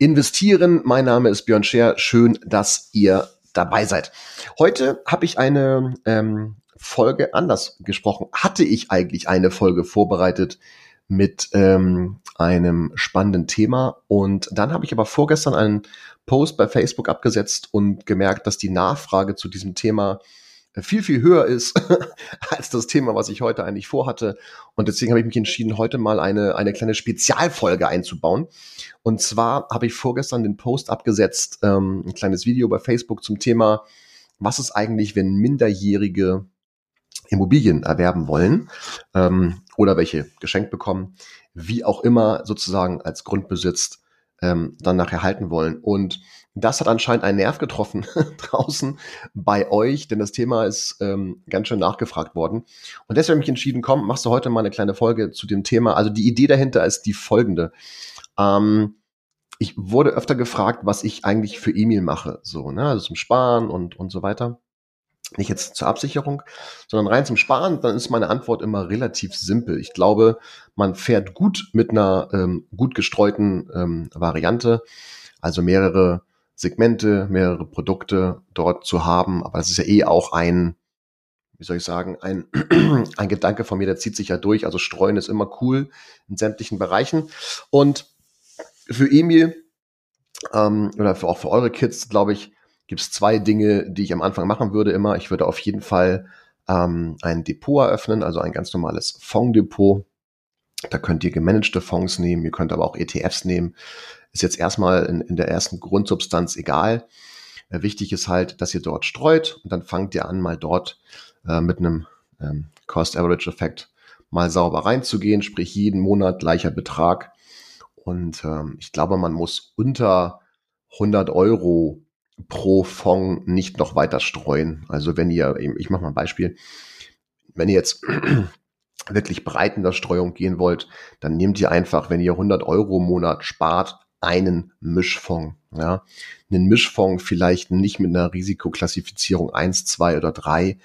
Investieren. Mein Name ist Björn Scher. Schön, dass ihr dabei seid. Heute habe ich eine ähm, Folge anders gesprochen. Hatte ich eigentlich eine Folge vorbereitet mit ähm, einem spannenden Thema und dann habe ich aber vorgestern einen Post bei Facebook abgesetzt und gemerkt, dass die Nachfrage zu diesem Thema viel, viel höher ist als das Thema, was ich heute eigentlich vorhatte. Und deswegen habe ich mich entschieden, heute mal eine, eine kleine Spezialfolge einzubauen. Und zwar habe ich vorgestern den Post abgesetzt, ähm, ein kleines Video bei Facebook zum Thema, was ist eigentlich, wenn Minderjährige Immobilien erwerben wollen ähm, oder welche geschenkt bekommen, wie auch immer sozusagen als Grundbesitz ähm, dann nachher halten wollen. Und das hat anscheinend einen Nerv getroffen draußen bei euch, denn das Thema ist ähm, ganz schön nachgefragt worden. Und deswegen habe ich entschieden, komm, machst du heute mal eine kleine Folge zu dem Thema. Also die Idee dahinter ist die folgende. Ähm, ich wurde öfter gefragt, was ich eigentlich für Emil mache, so, ne, also zum Sparen und, und so weiter. Nicht jetzt zur Absicherung, sondern rein zum Sparen, dann ist meine Antwort immer relativ simpel. Ich glaube, man fährt gut mit einer ähm, gut gestreuten ähm, Variante, also mehrere Segmente, mehrere Produkte dort zu haben. Aber das ist ja eh auch ein, wie soll ich sagen, ein, ein Gedanke von mir, der zieht sich ja durch. Also streuen ist immer cool in sämtlichen Bereichen. Und für Emil ähm, oder für, auch für eure Kids, glaube ich, gibt es zwei Dinge, die ich am Anfang machen würde immer. Ich würde auf jeden Fall ähm, ein Depot eröffnen, also ein ganz normales Fonddepot. Da könnt ihr gemanagte Fonds nehmen, ihr könnt aber auch ETFs nehmen ist jetzt erstmal in, in der ersten Grundsubstanz egal. Äh, wichtig ist halt, dass ihr dort streut und dann fangt ihr an, mal dort äh, mit einem ähm, Cost-Average-Effekt mal sauber reinzugehen, sprich jeden Monat gleicher Betrag. Und ähm, ich glaube, man muss unter 100 Euro pro Fonds nicht noch weiter streuen. Also wenn ihr, ich mache mal ein Beispiel, wenn ihr jetzt wirklich breit in der Streuung gehen wollt, dann nehmt ihr einfach, wenn ihr 100 Euro im Monat spart, einen Mischfonds. Ja. Einen Mischfonds vielleicht nicht mit einer Risikoklassifizierung eins, zwei oder drei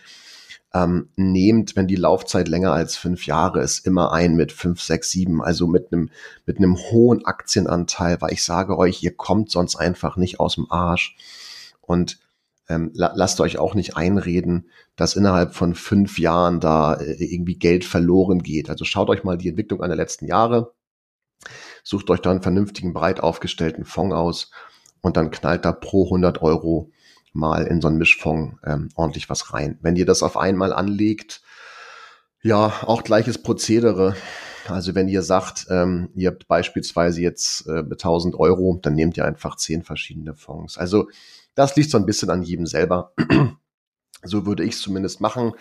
ähm, nehmt, wenn die Laufzeit länger als fünf Jahre ist, immer ein mit fünf, sechs, sieben, also mit einem, mit einem hohen Aktienanteil, weil ich sage euch, ihr kommt sonst einfach nicht aus dem Arsch. Und ähm, la lasst euch auch nicht einreden, dass innerhalb von fünf Jahren da äh, irgendwie Geld verloren geht. Also schaut euch mal die Entwicklung an der letzten Jahre sucht euch da einen vernünftigen, breit aufgestellten Fonds aus und dann knallt da pro 100 Euro mal in so einen Mischfonds ähm, ordentlich was rein. Wenn ihr das auf einmal anlegt, ja, auch gleiches Prozedere. Also wenn ihr sagt, ähm, ihr habt beispielsweise jetzt äh, 1000 Euro, dann nehmt ihr einfach zehn verschiedene Fonds. Also das liegt so ein bisschen an jedem selber. so würde ich es zumindest machen.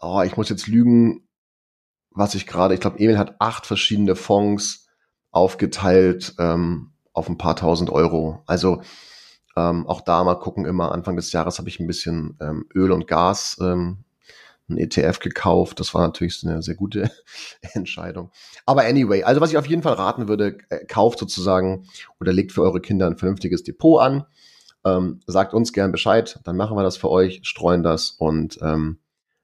Oh, ich muss jetzt lügen, was ich gerade, ich glaube, Emil hat acht verschiedene Fonds aufgeteilt ähm, auf ein paar tausend Euro. Also ähm, auch da mal gucken, immer Anfang des Jahres habe ich ein bisschen ähm, Öl und Gas, ähm, ein ETF gekauft. Das war natürlich eine sehr gute Entscheidung. Aber anyway, also was ich auf jeden Fall raten würde, äh, kauft sozusagen oder legt für eure Kinder ein vernünftiges Depot an. Ähm, sagt uns gern Bescheid, dann machen wir das für euch, streuen das und ähm,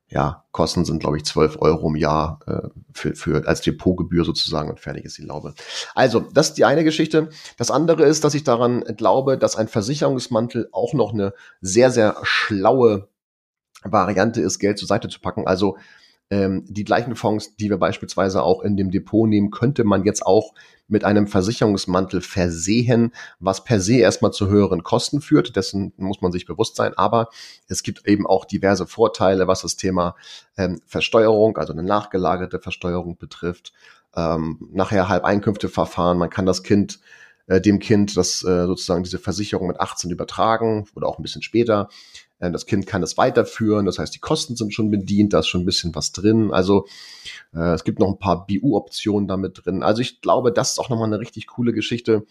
ja, Kosten sind, glaube ich, 12 Euro im Jahr äh, für, für als Depotgebühr sozusagen und fertig ist die Laube. Also, das ist die eine Geschichte. Das andere ist, dass ich daran glaube, dass ein Versicherungsmantel auch noch eine sehr, sehr schlaue Variante ist, Geld zur Seite zu packen. Also ähm, die gleichen Fonds, die wir beispielsweise auch in dem Depot nehmen, könnte man jetzt auch mit einem Versicherungsmantel versehen, was per se erstmal zu höheren Kosten führt. Dessen muss man sich bewusst sein. Aber es gibt eben auch diverse Vorteile, was das Thema ähm, Versteuerung, also eine nachgelagerte Versteuerung betrifft. Ähm, nachher Halbeinkünfteverfahren. Man kann das Kind äh, dem Kind das äh, sozusagen diese Versicherung mit 18 übertragen oder auch ein bisschen später. Äh, das Kind kann es weiterführen, das heißt, die Kosten sind schon bedient, da ist schon ein bisschen was drin. Also es gibt noch ein paar BU-Optionen damit drin. Also ich glaube, das ist auch nochmal eine richtig coole Geschichte.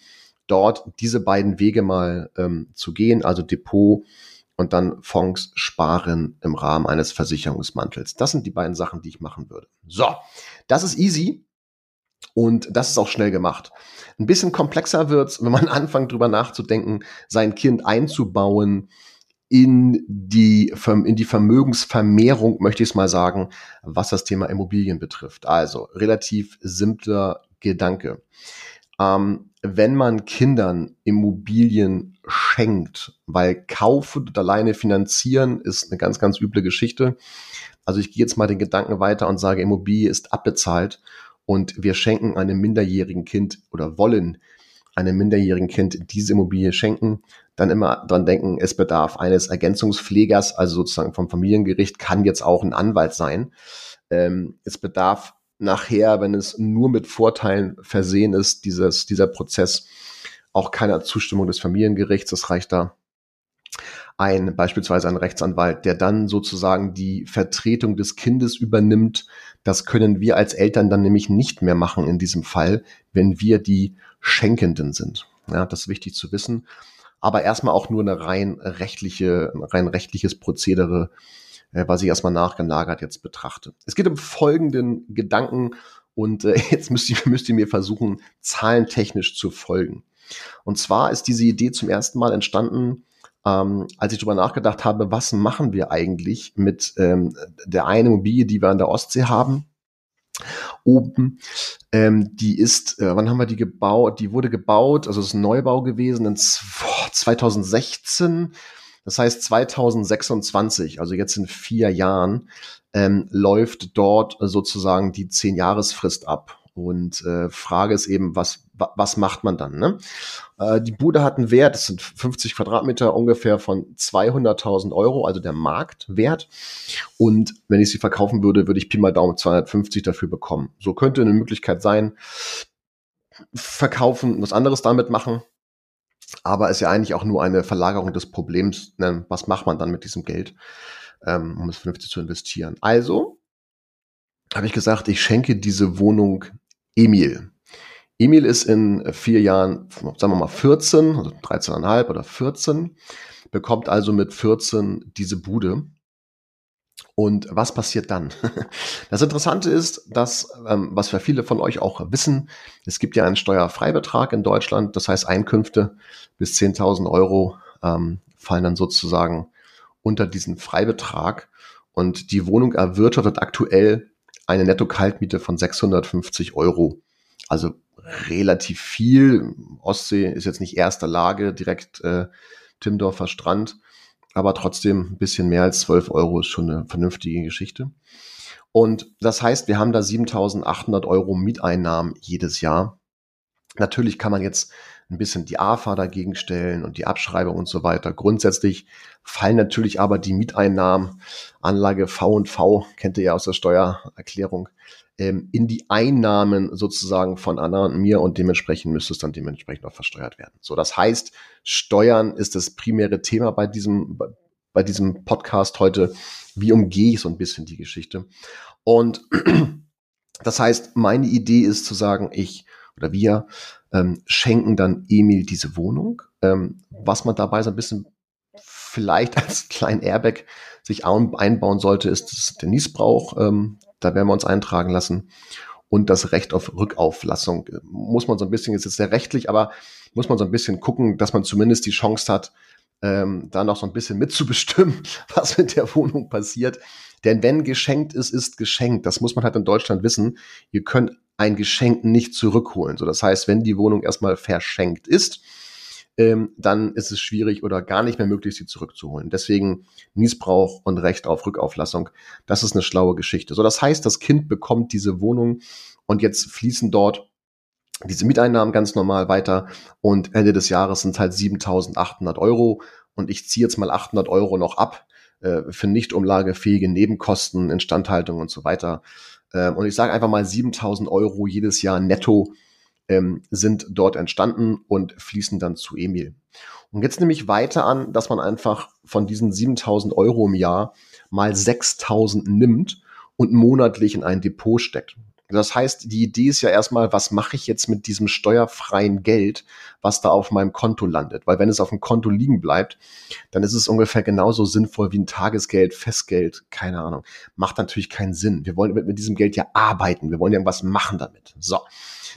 dort diese beiden Wege mal ähm, zu gehen, also Depot und dann Fonds sparen im Rahmen eines Versicherungsmantels. Das sind die beiden Sachen, die ich machen würde. So, das ist easy. Und das ist auch schnell gemacht. Ein bisschen komplexer wird's, wenn man anfängt drüber nachzudenken, sein Kind einzubauen in die, in die Vermögensvermehrung, möchte ich es mal sagen, was das Thema Immobilien betrifft. Also relativ simpler Gedanke. Ähm, wenn man Kindern Immobilien schenkt, weil kaufen und alleine finanzieren ist eine ganz, ganz üble Geschichte. Also ich gehe jetzt mal den Gedanken weiter und sage, Immobilie ist abbezahlt und wir schenken einem minderjährigen Kind oder wollen einem minderjährigen Kind diese Immobilie schenken, dann immer dran denken, es bedarf eines Ergänzungspflegers, also sozusagen vom Familiengericht, kann jetzt auch ein Anwalt sein. Ähm, es bedarf nachher, wenn es nur mit Vorteilen versehen ist, dieses, dieser Prozess, auch keiner Zustimmung des Familiengerichts. Das reicht da ein, beispielsweise ein Rechtsanwalt, der dann sozusagen die Vertretung des Kindes übernimmt. Das können wir als Eltern dann nämlich nicht mehr machen in diesem Fall, wenn wir die Schenkenden sind. Ja, das ist wichtig zu wissen. Aber erstmal auch nur eine rein rechtliche, ein rein rechtliches Prozedere, äh, was ich erstmal nachgelagert jetzt betrachte. Es geht um folgenden Gedanken und äh, jetzt müsst ihr, müsst ihr mir versuchen, zahlentechnisch zu folgen. Und zwar ist diese Idee zum ersten Mal entstanden, ähm, als ich darüber nachgedacht habe, was machen wir eigentlich mit ähm, der einen Immobilie, die wir an der Ostsee haben, oben. Ähm, die ist, äh, wann haben wir die gebaut? Die wurde gebaut, also es ist ein Neubau gewesen in 2016. Das heißt 2026, also jetzt in vier Jahren, ähm, läuft dort sozusagen die Zehn-Jahresfrist ab. Und äh, Frage ist eben, was, was macht man dann? Ne? Äh, die Bude hat einen Wert, das sind 50 Quadratmeter ungefähr von 200.000 Euro, also der Marktwert. Und wenn ich sie verkaufen würde, würde ich Pi mal Daumen 250 dafür bekommen. So könnte eine Möglichkeit sein, verkaufen, was anderes damit machen. Aber ist ja eigentlich auch nur eine Verlagerung des Problems. Ne? Was macht man dann mit diesem Geld, ähm, um es vernünftig zu investieren? Also habe ich gesagt, ich schenke diese Wohnung Emil. Emil ist in vier Jahren, sagen wir mal 14, also 13,5 oder 14, bekommt also mit 14 diese Bude. Und was passiert dann? Das Interessante ist, dass, ähm, was für viele von euch auch wissen, es gibt ja einen Steuerfreibetrag in Deutschland. Das heißt, Einkünfte bis 10.000 Euro ähm, fallen dann sozusagen unter diesen Freibetrag. Und die Wohnung erwirtschaftet aktuell eine Netto-Kaltmiete von 650 Euro. Also relativ viel. Ostsee ist jetzt nicht erster Lage, direkt äh, Timdorfer Strand, aber trotzdem ein bisschen mehr als 12 Euro ist schon eine vernünftige Geschichte. Und das heißt, wir haben da 7800 Euro Mieteinnahmen jedes Jahr. Natürlich kann man jetzt ein bisschen die AFA dagegen stellen und die Abschreibung und so weiter. Grundsätzlich fallen natürlich aber die Mieteinnahmen, Anlage V und V, kennt ihr ja aus der Steuererklärung, ähm, in die Einnahmen sozusagen von Anna und mir und dementsprechend müsste es dann dementsprechend auch versteuert werden. So, das heißt, Steuern ist das primäre Thema bei diesem, bei diesem Podcast heute. Wie umgehe ich so ein bisschen die Geschichte? Und das heißt, meine Idee ist zu sagen, ich oder wir ähm, schenken dann Emil diese Wohnung. Ähm, was man dabei so ein bisschen vielleicht als kleinen Airbag sich einbauen sollte, ist der Niesbrauch. Ähm, da werden wir uns eintragen lassen. Und das Recht auf Rückauflassung. Muss man so ein bisschen, ist jetzt sehr rechtlich, aber muss man so ein bisschen gucken, dass man zumindest die Chance hat, ähm, da noch so ein bisschen mitzubestimmen, was mit der Wohnung passiert. Denn wenn geschenkt ist, ist geschenkt. Das muss man halt in Deutschland wissen. Ihr könnt ein Geschenk nicht zurückholen. So, das heißt, wenn die Wohnung erstmal verschenkt ist, ähm, dann ist es schwierig oder gar nicht mehr möglich, sie zurückzuholen. Deswegen Niesbrauch und Recht auf Rückauflassung. Das ist eine schlaue Geschichte. So, das heißt, das Kind bekommt diese Wohnung und jetzt fließen dort diese Mieteinnahmen ganz normal weiter und Ende des Jahres sind halt 7.800 Euro und ich ziehe jetzt mal 800 Euro noch ab äh, für nicht umlagefähige Nebenkosten, Instandhaltung und so weiter. Ähm, und ich sage einfach mal 7.000 Euro jedes Jahr netto ähm, sind dort entstanden und fließen dann zu Emil. Und jetzt nehme ich weiter an, dass man einfach von diesen 7000 Euro im Jahr mal 6000 nimmt und monatlich in ein Depot steckt. Das heißt, die Idee ist ja erstmal, was mache ich jetzt mit diesem steuerfreien Geld, was da auf meinem Konto landet? Weil wenn es auf dem Konto liegen bleibt, dann ist es ungefähr genauso sinnvoll wie ein Tagesgeld, Festgeld, keine Ahnung. Macht natürlich keinen Sinn. Wir wollen mit, mit diesem Geld ja arbeiten. Wir wollen irgendwas machen damit. So.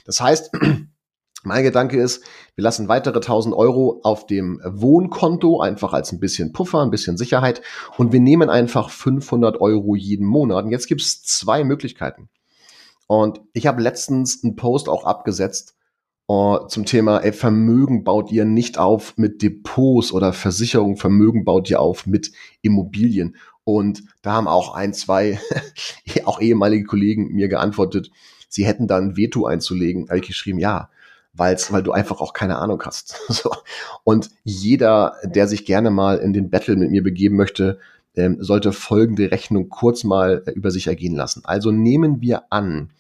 Das heißt, mein Gedanke ist, wir lassen weitere 1000 Euro auf dem Wohnkonto, einfach als ein bisschen Puffer, ein bisschen Sicherheit. Und wir nehmen einfach 500 Euro jeden Monat. Und jetzt gibt es zwei Möglichkeiten. Und ich habe letztens einen Post auch abgesetzt uh, zum Thema, ey, Vermögen baut ihr nicht auf mit Depots oder Versicherungen, Vermögen baut ihr auf mit Immobilien. Und da haben auch ein, zwei, auch ehemalige Kollegen mir geantwortet, sie hätten da ein Veto einzulegen. Habe ich geschrieben, ja, weil's, weil du einfach auch keine Ahnung hast. so. Und jeder, der sich gerne mal in den Battle mit mir begeben möchte, ähm, sollte folgende Rechnung kurz mal äh, über sich ergehen lassen. Also nehmen wir an,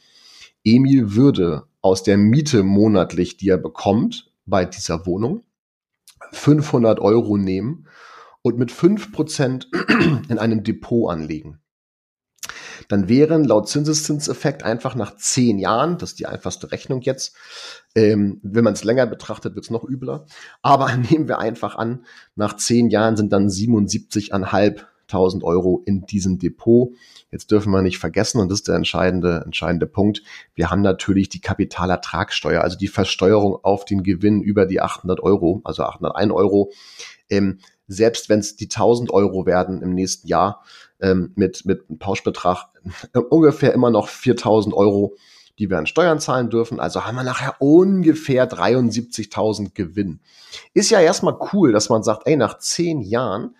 Emil würde aus der Miete monatlich, die er bekommt bei dieser Wohnung, 500 Euro nehmen und mit 5% in einem Depot anlegen dann wären laut Zinseszinseffekt einfach nach zehn Jahren, das ist die einfachste Rechnung jetzt, ähm, wenn man es länger betrachtet, wird es noch übler, aber nehmen wir einfach an, nach zehn Jahren sind dann 77,5 Euro in diesem Depot. Jetzt dürfen wir nicht vergessen, und das ist der entscheidende, entscheidende Punkt, wir haben natürlich die Kapitalertragssteuer, also die Versteuerung auf den Gewinn über die 800 Euro, also 801 Euro. Ähm, selbst wenn es die 1000 Euro werden im nächsten Jahr, ähm, mit, mit einem Pauschbetrag ungefähr immer noch 4000 Euro, die wir an Steuern zahlen dürfen. Also haben wir nachher ungefähr 73.000 Gewinn. Ist ja erstmal cool, dass man sagt, ey, nach zehn Jahren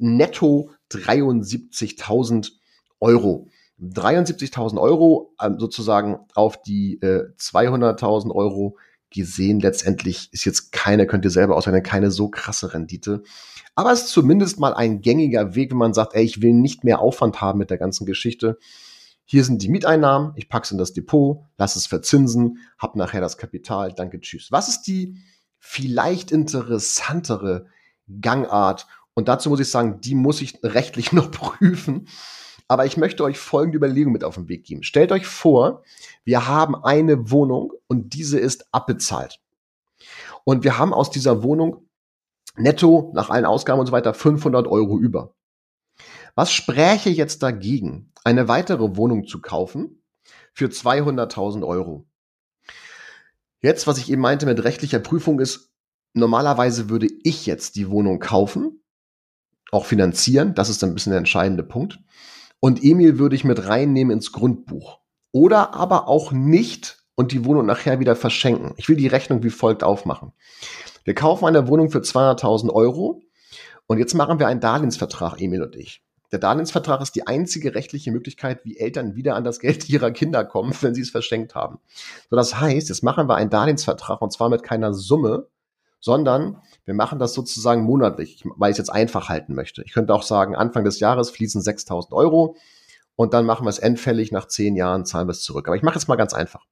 netto 73.000 Euro. 73.000 Euro ähm, sozusagen auf die äh, 200.000 Euro gesehen. Letztendlich ist jetzt keine, könnt ihr selber ausrechnen, keine so krasse Rendite. Aber es ist zumindest mal ein gängiger Weg, wenn man sagt, ey, ich will nicht mehr Aufwand haben mit der ganzen Geschichte. Hier sind die Mieteinnahmen, ich packe es in das Depot, lass es verzinsen, hab nachher das Kapital, danke, tschüss. Was ist die vielleicht interessantere Gangart? Und dazu muss ich sagen, die muss ich rechtlich noch prüfen. Aber ich möchte euch folgende Überlegung mit auf den Weg geben. Stellt euch vor, wir haben eine Wohnung und diese ist abbezahlt. Und wir haben aus dieser Wohnung netto nach allen Ausgaben und so weiter 500 Euro über. Was spräche jetzt dagegen, eine weitere Wohnung zu kaufen für 200.000 Euro? Jetzt, was ich eben meinte mit rechtlicher Prüfung ist, normalerweise würde ich jetzt die Wohnung kaufen, auch finanzieren, das ist ein bisschen der entscheidende Punkt. Und Emil würde ich mit reinnehmen ins Grundbuch. Oder aber auch nicht und die Wohnung nachher wieder verschenken. Ich will die Rechnung wie folgt aufmachen. Wir kaufen eine Wohnung für 200.000 Euro und jetzt machen wir einen Darlehensvertrag, Emil und ich. Der Darlehensvertrag ist die einzige rechtliche Möglichkeit, wie Eltern wieder an das Geld ihrer Kinder kommen, wenn sie es verschenkt haben. So, das heißt, jetzt machen wir einen Darlehensvertrag und zwar mit keiner Summe, sondern wir machen das sozusagen monatlich, weil ich es jetzt einfach halten möchte. Ich könnte auch sagen, Anfang des Jahres fließen 6000 Euro und dann machen wir es endfällig, nach zehn Jahren zahlen wir es zurück. Aber ich mache es mal ganz einfach.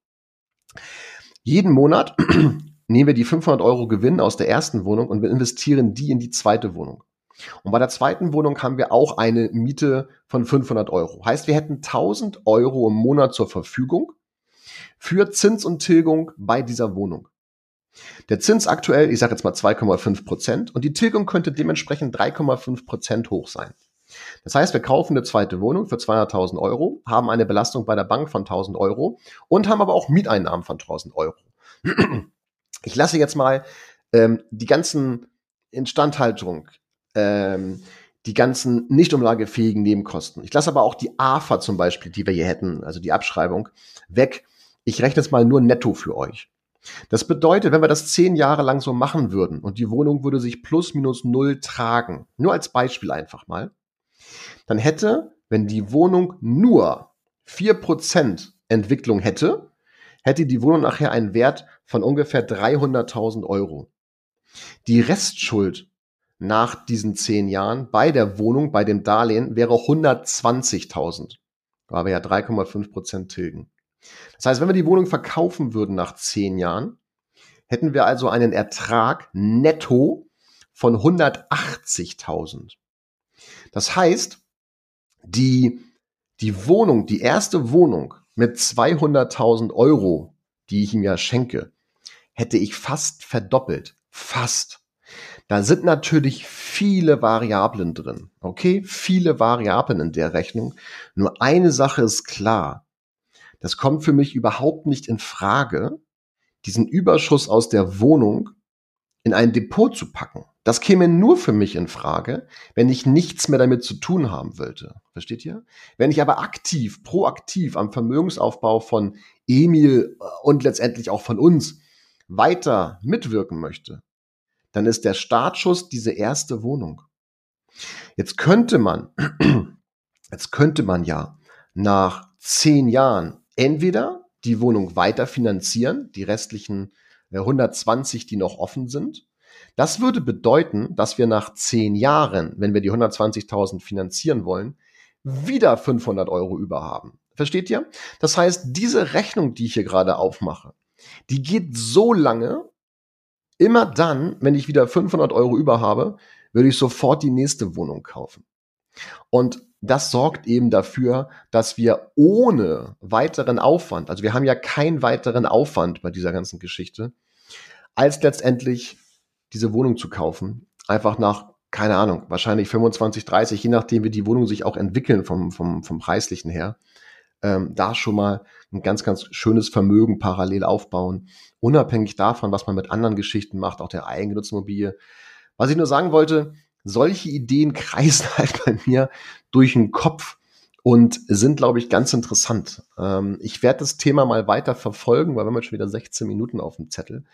Jeden Monat nehmen wir die 500 Euro Gewinn aus der ersten Wohnung und wir investieren die in die zweite Wohnung. Und bei der zweiten Wohnung haben wir auch eine Miete von 500 Euro. Heißt, wir hätten 1000 Euro im Monat zur Verfügung für Zins und Tilgung bei dieser Wohnung. Der Zins aktuell, ich sage jetzt mal 2,5 Prozent und die Tilgung könnte dementsprechend 3,5 Prozent hoch sein. Das heißt, wir kaufen eine zweite Wohnung für 200.000 Euro, haben eine Belastung bei der Bank von 1.000 Euro und haben aber auch Mieteinnahmen von 1.000 Euro. Ich lasse jetzt mal ähm, die ganzen Instandhaltung, ähm, die ganzen nicht umlagefähigen Nebenkosten. Ich lasse aber auch die AFA zum Beispiel, die wir hier hätten, also die Abschreibung, weg. Ich rechne jetzt mal nur netto für euch. Das bedeutet, wenn wir das zehn Jahre lang so machen würden und die Wohnung würde sich plus minus null tragen, nur als Beispiel einfach mal, dann hätte, wenn die Wohnung nur vier Prozent Entwicklung hätte, hätte die Wohnung nachher einen Wert von ungefähr 300.000 Euro. Die Restschuld nach diesen zehn Jahren bei der Wohnung, bei dem Darlehen, wäre 120.000, weil wir ja 3,5 Prozent tilgen. Das heißt, wenn wir die Wohnung verkaufen würden nach zehn Jahren, hätten wir also einen Ertrag netto von 180.000. Das heißt, die, die Wohnung, die erste Wohnung mit 200.000 Euro, die ich ihm ja schenke, hätte ich fast verdoppelt. Fast. Da sind natürlich viele Variablen drin. Okay? Viele Variablen in der Rechnung. Nur eine Sache ist klar. Das kommt für mich überhaupt nicht in Frage, diesen Überschuss aus der Wohnung in ein Depot zu packen. Das käme nur für mich in Frage, wenn ich nichts mehr damit zu tun haben wollte. Versteht ihr? Wenn ich aber aktiv, proaktiv am Vermögensaufbau von Emil äh, und letztendlich auch von uns weiter mitwirken möchte, dann ist der Startschuss diese erste Wohnung. Jetzt könnte man, jetzt könnte man ja nach zehn Jahren entweder die Wohnung weiter finanzieren, die restlichen 120, äh, die noch offen sind. Das würde bedeuten, dass wir nach zehn Jahren, wenn wir die 120.000 finanzieren wollen, wieder 500 Euro über haben. Versteht ihr? Das heißt, diese Rechnung, die ich hier gerade aufmache, die geht so lange, immer dann, wenn ich wieder 500 Euro über habe, würde ich sofort die nächste Wohnung kaufen. Und das sorgt eben dafür, dass wir ohne weiteren Aufwand, also wir haben ja keinen weiteren Aufwand bei dieser ganzen Geschichte, als letztendlich diese Wohnung zu kaufen, einfach nach, keine Ahnung, wahrscheinlich 25, 30, je nachdem, wie die Wohnungen sich auch entwickeln vom, vom, vom preislichen her, ähm, da schon mal ein ganz, ganz schönes Vermögen parallel aufbauen, unabhängig davon, was man mit anderen Geschichten macht, auch der Eigennutzimmobilie. Was ich nur sagen wollte, solche Ideen kreisen halt bei mir durch den Kopf und sind, glaube ich, ganz interessant. Ähm, ich werde das Thema mal weiter verfolgen, weil wir haben jetzt schon wieder 16 Minuten auf dem Zettel.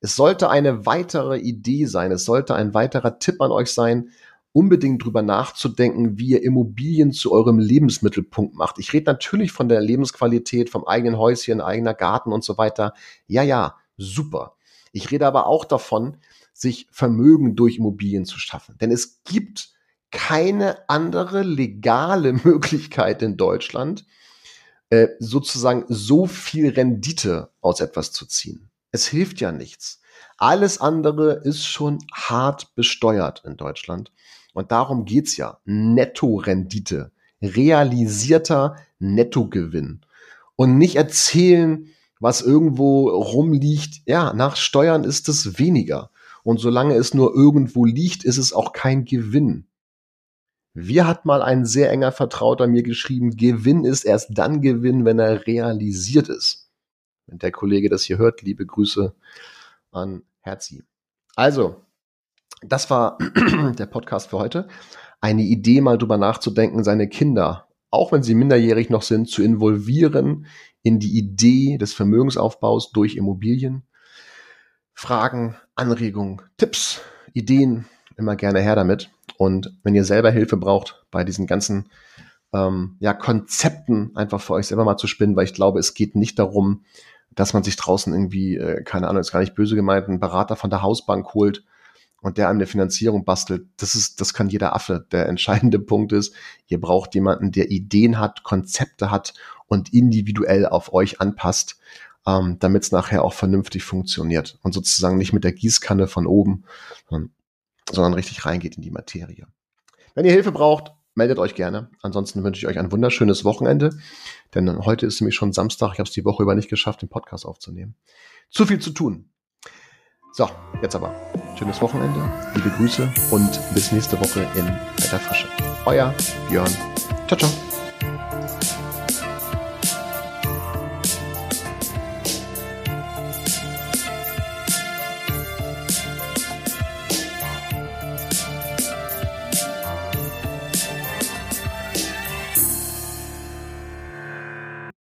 Es sollte eine weitere Idee sein, es sollte ein weiterer Tipp an euch sein, unbedingt drüber nachzudenken, wie ihr Immobilien zu eurem Lebensmittelpunkt macht. Ich rede natürlich von der Lebensqualität, vom eigenen Häuschen, eigener Garten und so weiter. Ja, ja, super. Ich rede aber auch davon, sich Vermögen durch Immobilien zu schaffen. Denn es gibt keine andere legale Möglichkeit in Deutschland, äh, sozusagen so viel Rendite aus etwas zu ziehen. Es hilft ja nichts. Alles andere ist schon hart besteuert in Deutschland. Und darum geht's ja. Nettorendite. Realisierter Nettogewinn. Und nicht erzählen, was irgendwo rumliegt. Ja, nach Steuern ist es weniger. Und solange es nur irgendwo liegt, ist es auch kein Gewinn. Wie hat mal ein sehr enger Vertrauter mir geschrieben, Gewinn ist erst dann Gewinn, wenn er realisiert ist. Wenn der Kollege das hier hört, liebe Grüße an Herzi. Also, das war der Podcast für heute. Eine Idee, mal drüber nachzudenken, seine Kinder, auch wenn sie minderjährig noch sind, zu involvieren in die Idee des Vermögensaufbaus durch Immobilien. Fragen, Anregungen, Tipps, Ideen, immer gerne her damit. Und wenn ihr selber Hilfe braucht bei diesen ganzen ähm, ja, Konzepten, einfach für euch selber mal zu spinnen, weil ich glaube, es geht nicht darum, dass man sich draußen irgendwie, äh, keine Ahnung, ist gar nicht böse gemeint, einen Berater von der Hausbank holt und der einem eine Finanzierung bastelt. Das ist, das kann jeder Affe. Der entscheidende Punkt ist, ihr braucht jemanden, der Ideen hat, Konzepte hat und individuell auf euch anpasst ähm, damit es nachher auch vernünftig funktioniert und sozusagen nicht mit der Gießkanne von oben, sondern, richtig reingeht in die Materie. Wenn ihr Hilfe braucht, meldet euch gerne. Ansonsten wünsche ich euch ein wunderschönes Wochenende, denn heute ist nämlich schon Samstag. Ich habe es die Woche über nicht geschafft, den Podcast aufzunehmen. Zu viel zu tun. So, jetzt aber. Schönes Wochenende, liebe Grüße und bis nächste Woche in Wetter Frische. Euer Björn. Ciao, ciao.